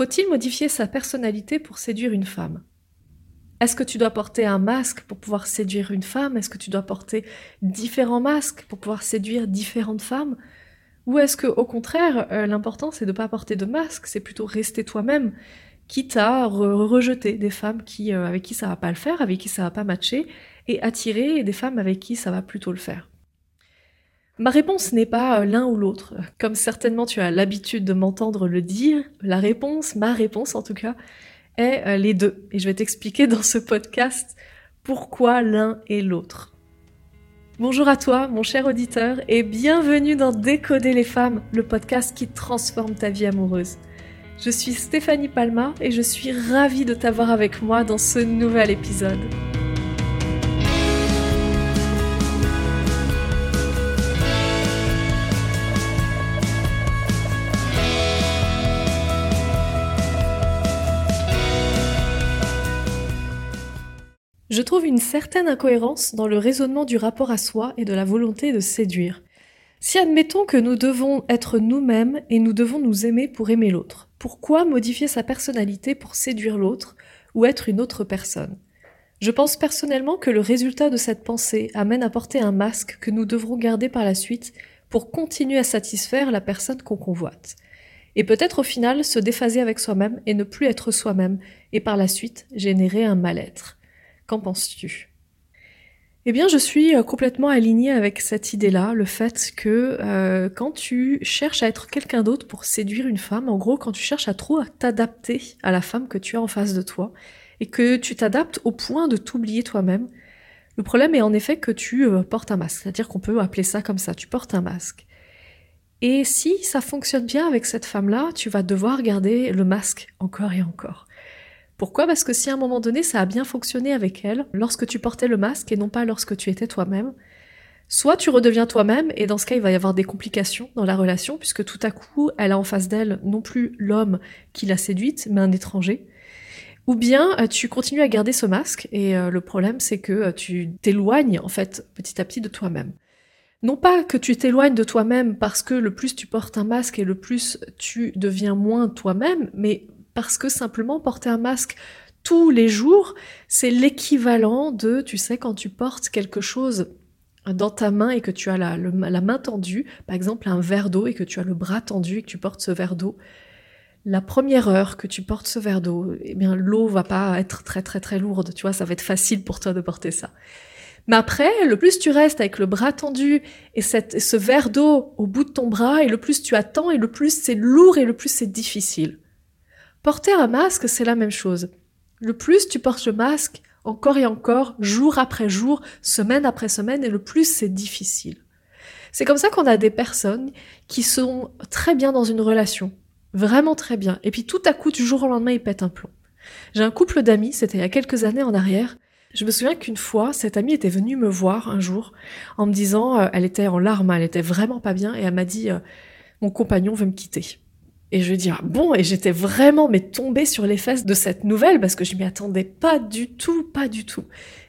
Faut-il modifier sa personnalité pour séduire une femme? Est-ce que tu dois porter un masque pour pouvoir séduire une femme? Est-ce que tu dois porter différents masques pour pouvoir séduire différentes femmes? Ou est-ce que, au contraire, euh, l'important c'est de ne pas porter de masque, c'est plutôt rester toi-même, quitte à rejeter des femmes qui, euh, avec qui ça va pas le faire, avec qui ça va pas matcher, et attirer des femmes avec qui ça va plutôt le faire? Ma réponse n'est pas euh, l'un ou l'autre. Comme certainement tu as l'habitude de m'entendre le dire, la réponse, ma réponse en tout cas, est euh, les deux. Et je vais t'expliquer dans ce podcast pourquoi l'un et l'autre. Bonjour à toi, mon cher auditeur, et bienvenue dans Décoder les femmes, le podcast qui transforme ta vie amoureuse. Je suis Stéphanie Palma et je suis ravie de t'avoir avec moi dans ce nouvel épisode. Je trouve une certaine incohérence dans le raisonnement du rapport à soi et de la volonté de séduire. Si admettons que nous devons être nous-mêmes et nous devons nous aimer pour aimer l'autre, pourquoi modifier sa personnalité pour séduire l'autre ou être une autre personne? Je pense personnellement que le résultat de cette pensée amène à porter un masque que nous devrons garder par la suite pour continuer à satisfaire la personne qu'on convoite. Et peut-être au final se déphaser avec soi-même et ne plus être soi-même et par la suite générer un mal-être. Qu'en penses-tu? Eh bien, je suis euh, complètement alignée avec cette idée-là, le fait que euh, quand tu cherches à être quelqu'un d'autre pour séduire une femme, en gros, quand tu cherches à trop t'adapter à la femme que tu as en face de toi, et que tu t'adaptes au point de t'oublier toi-même, le problème est en effet que tu euh, portes un masque, c'est-à-dire qu'on peut appeler ça comme ça, tu portes un masque. Et si ça fonctionne bien avec cette femme-là, tu vas devoir garder le masque encore et encore. Pourquoi? Parce que si à un moment donné ça a bien fonctionné avec elle, lorsque tu portais le masque et non pas lorsque tu étais toi-même, soit tu redeviens toi-même et dans ce cas il va y avoir des complications dans la relation puisque tout à coup elle a en face d'elle non plus l'homme qui l'a séduite mais un étranger. Ou bien euh, tu continues à garder ce masque et euh, le problème c'est que euh, tu t'éloignes en fait petit à petit de toi-même. Non pas que tu t'éloignes de toi-même parce que le plus tu portes un masque et le plus tu deviens moins toi-même, mais parce que simplement porter un masque tous les jours, c'est l'équivalent de, tu sais, quand tu portes quelque chose dans ta main et que tu as la, main tendue, par exemple un verre d'eau et que tu as le bras tendu et que tu portes ce verre d'eau, la première heure que tu portes ce verre d'eau, eh bien l'eau va pas être très très très lourde, tu vois, ça va être facile pour toi de porter ça. Mais après, le plus tu restes avec le bras tendu et ce verre d'eau au bout de ton bras, et le plus tu attends, et le plus c'est lourd, et le plus c'est difficile. Porter un masque, c'est la même chose. Le plus tu portes le masque, encore et encore, jour après jour, semaine après semaine, et le plus c'est difficile. C'est comme ça qu'on a des personnes qui sont très bien dans une relation, vraiment très bien, et puis tout à coup, du jour au lendemain, ils pètent un plomb. J'ai un couple d'amis, c'était il y a quelques années en arrière, je me souviens qu'une fois, cette amie était venue me voir un jour en me disant, euh, elle était en larmes, elle était vraiment pas bien, et elle m'a dit, euh, mon compagnon veut me quitter. Et je dis, ah bon, et j'étais vraiment mais tombée sur les fesses de cette nouvelle parce que je m'y attendais pas du tout, pas du tout.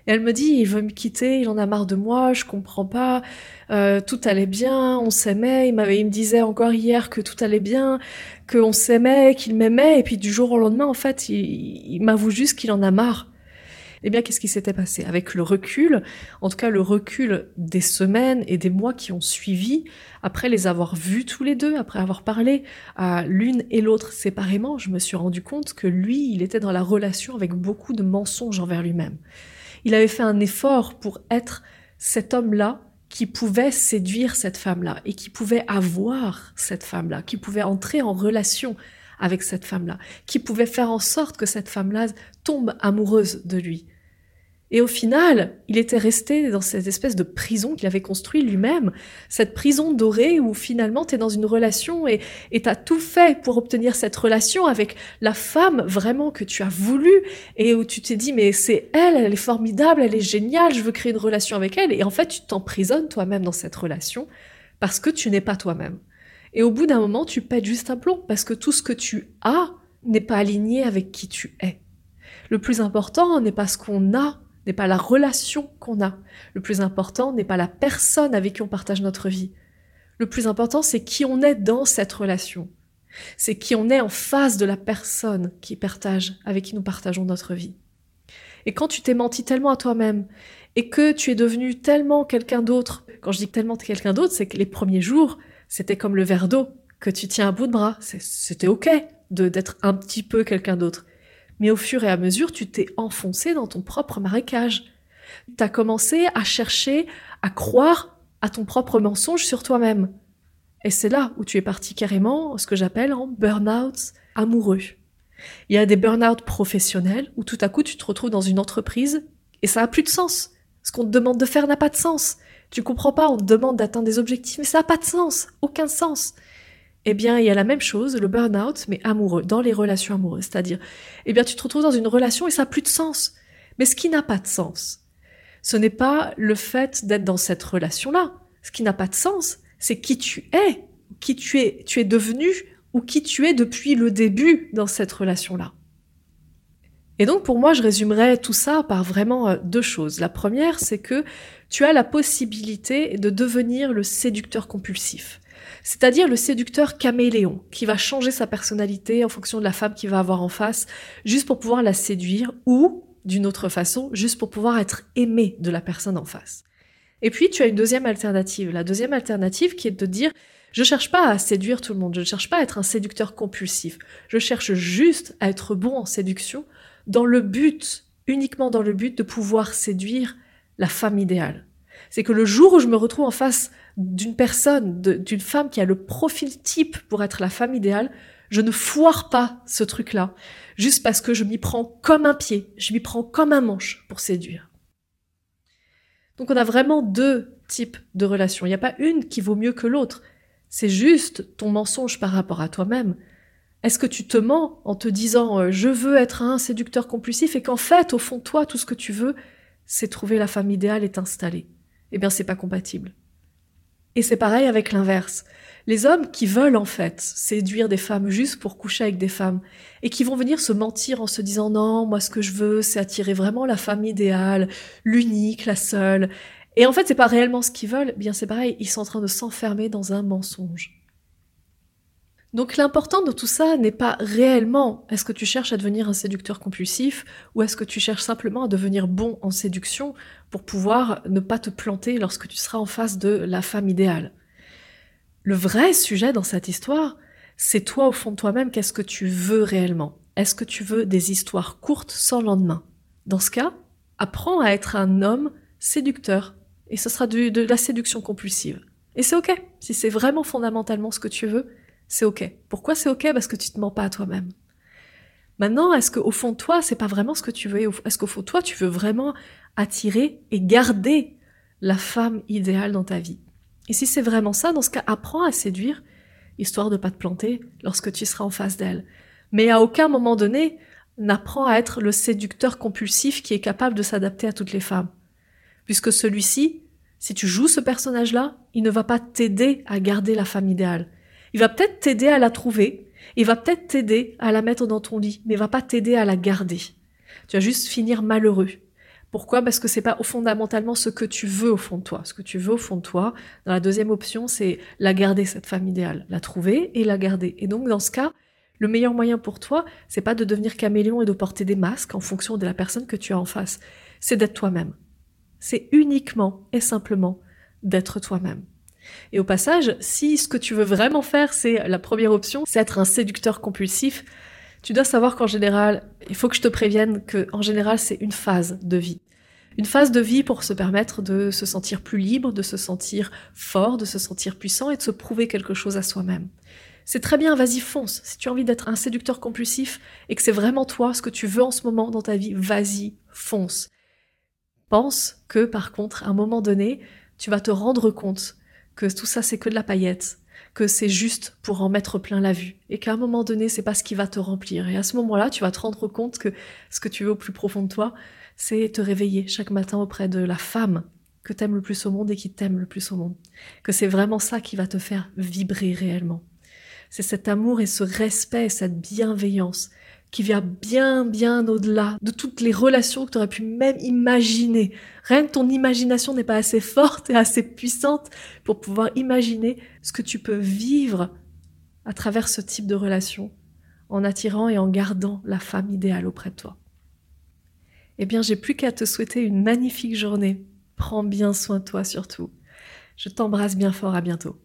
Et elle me dit, il veut me quitter, il en a marre de moi, je comprends pas, euh, tout allait bien, on s'aimait, il m'avait, il me disait encore hier que tout allait bien, qu'on s'aimait, qu'il m'aimait, et puis du jour au lendemain, en fait, il, il m'avoue juste qu'il en a marre. Eh bien, qu'est-ce qui s'était passé? Avec le recul, en tout cas le recul des semaines et des mois qui ont suivi, après les avoir vus tous les deux, après avoir parlé à l'une et l'autre séparément, je me suis rendu compte que lui, il était dans la relation avec beaucoup de mensonges envers lui-même. Il avait fait un effort pour être cet homme-là qui pouvait séduire cette femme-là et qui pouvait avoir cette femme-là, qui pouvait entrer en relation avec cette femme-là, qui pouvait faire en sorte que cette femme-là tombe amoureuse de lui. Et au final, il était resté dans cette espèce de prison qu'il avait construit lui-même, cette prison dorée où finalement tu es dans une relation et tu as tout fait pour obtenir cette relation avec la femme vraiment que tu as voulu et où tu t'es dit mais c'est elle, elle est formidable, elle est géniale, je veux créer une relation avec elle et en fait tu t'emprisonnes toi-même dans cette relation parce que tu n'es pas toi-même. Et au bout d'un moment, tu pètes juste un plomb parce que tout ce que tu as n'est pas aligné avec qui tu es. Le plus important n'est pas ce qu'on a, n'est pas la relation qu'on a. Le plus important n'est pas la personne avec qui on partage notre vie. Le plus important, c'est qui on est dans cette relation. C'est qui on est en face de la personne qui partage, avec qui nous partageons notre vie. Et quand tu t'es menti tellement à toi-même et que tu es devenu tellement quelqu'un d'autre, quand je dis tellement quelqu'un d'autre, c'est que les premiers jours, c'était comme le verre d'eau que tu tiens à bout de bras. C'était ok d'être un petit peu quelqu'un d'autre. Mais au fur et à mesure, tu t'es enfoncé dans ton propre marécage. Tu as commencé à chercher à croire à ton propre mensonge sur toi-même. Et c'est là où tu es parti carrément, ce que j'appelle en burn-out amoureux. Il y a des burn-out professionnels où tout à coup tu te retrouves dans une entreprise et ça a plus de sens. Ce qu'on te demande de faire n'a pas de sens. Tu comprends pas, on te demande d'atteindre des objectifs, mais ça n'a pas de sens, aucun sens. Eh bien, il y a la même chose, le burn-out, mais amoureux, dans les relations amoureuses. C'est-à-dire, eh bien, tu te retrouves dans une relation et ça n'a plus de sens. Mais ce qui n'a pas de sens, ce n'est pas le fait d'être dans cette relation-là. Ce qui n'a pas de sens, c'est qui tu es, qui tu es, tu es devenu ou qui tu es depuis le début dans cette relation-là. Et donc pour moi, je résumerais tout ça par vraiment euh, deux choses. La première, c'est que tu as la possibilité de devenir le séducteur compulsif. C'est-à-dire le séducteur caméléon, qui va changer sa personnalité en fonction de la femme qu'il va avoir en face, juste pour pouvoir la séduire, ou, d'une autre façon, juste pour pouvoir être aimé de la personne en face. Et puis, tu as une deuxième alternative. La deuxième alternative qui est de dire, je cherche pas à séduire tout le monde, je ne cherche pas à être un séducteur compulsif, je cherche juste à être bon en séduction dans le but, uniquement dans le but de pouvoir séduire la femme idéale. C'est que le jour où je me retrouve en face d'une personne, d'une femme qui a le profil type pour être la femme idéale, je ne foire pas ce truc-là, juste parce que je m'y prends comme un pied, je m'y prends comme un manche pour séduire. Donc on a vraiment deux types de relations. Il n'y a pas une qui vaut mieux que l'autre. C'est juste ton mensonge par rapport à toi-même. Est-ce que tu te mens en te disant euh, je veux être un séducteur compulsif et qu'en fait, au fond toi, tout ce que tu veux, c'est trouver la femme idéale et t'installer? Eh bien, c'est pas compatible. Et c'est pareil avec l'inverse. Les hommes qui veulent en fait séduire des femmes juste pour coucher avec des femmes et qui vont venir se mentir en se disant non, moi ce que je veux c'est attirer vraiment la femme idéale, l'unique, la seule. Et en fait c'est pas réellement ce qu'ils veulent, bien c'est pareil, ils sont en train de s'enfermer dans un mensonge. Donc l'important de tout ça n'est pas réellement est-ce que tu cherches à devenir un séducteur compulsif ou est-ce que tu cherches simplement à devenir bon en séduction pour pouvoir ne pas te planter lorsque tu seras en face de la femme idéale. Le vrai sujet dans cette histoire, c'est toi au fond de toi-même, qu'est-ce que tu veux réellement? Est-ce que tu veux des histoires courtes sans lendemain? Dans ce cas, apprends à être un homme séducteur et ce sera de la séduction compulsive. Et c'est ok, si c'est vraiment fondamentalement ce que tu veux, c'est ok. Pourquoi c'est ok? Parce que tu te mens pas à toi-même. Maintenant, est-ce qu'au fond de toi, c'est pas vraiment ce que tu veux? Est-ce qu'au fond de toi, tu veux vraiment attirer et garder la femme idéale dans ta vie? Et si c'est vraiment ça, dans ce cas, apprends à séduire, histoire de pas te planter lorsque tu seras en face d'elle. Mais à aucun moment donné, n'apprends à être le séducteur compulsif qui est capable de s'adapter à toutes les femmes. Puisque celui-ci, si tu joues ce personnage-là, il ne va pas t'aider à garder la femme idéale. Il va peut-être t'aider à la trouver, il va peut-être t'aider à la mettre dans ton lit, mais il va pas t'aider à la garder. Tu vas juste finir malheureux. Pourquoi? Parce que c'est pas fondamentalement ce que tu veux au fond de toi. Ce que tu veux au fond de toi, dans la deuxième option, c'est la garder, cette femme idéale. La trouver et la garder. Et donc, dans ce cas, le meilleur moyen pour toi, c'est pas de devenir caméléon et de porter des masques en fonction de la personne que tu as en face. C'est d'être toi-même. C'est uniquement et simplement d'être toi-même. Et au passage, si ce que tu veux vraiment faire, c'est la première option, c'est être un séducteur compulsif, tu dois savoir qu'en général, il faut que je te prévienne que en général, c'est une phase de vie. Une phase de vie pour se permettre de se sentir plus libre, de se sentir fort, de se sentir puissant et de se prouver quelque chose à soi-même. C'est très bien, vas-y, fonce. Si tu as envie d'être un séducteur compulsif et que c'est vraiment toi ce que tu veux en ce moment dans ta vie, vas-y, fonce. Pense que par contre, à un moment donné, tu vas te rendre compte que tout ça c'est que de la paillette, que c'est juste pour en mettre plein la vue, et qu'à un moment donné c'est pas ce qui va te remplir. Et à ce moment-là, tu vas te rendre compte que ce que tu veux au plus profond de toi, c'est te réveiller chaque matin auprès de la femme que t'aimes le plus au monde et qui t'aime le plus au monde. Que c'est vraiment ça qui va te faire vibrer réellement. C'est cet amour et ce respect, cette bienveillance qui vient bien, bien au-delà de toutes les relations que tu aurais pu même imaginer. Rien que ton imagination n'est pas assez forte et assez puissante pour pouvoir imaginer ce que tu peux vivre à travers ce type de relation, en attirant et en gardant la femme idéale auprès de toi. Eh bien, j'ai plus qu'à te souhaiter une magnifique journée. Prends bien soin de toi surtout. Je t'embrasse bien fort, à bientôt.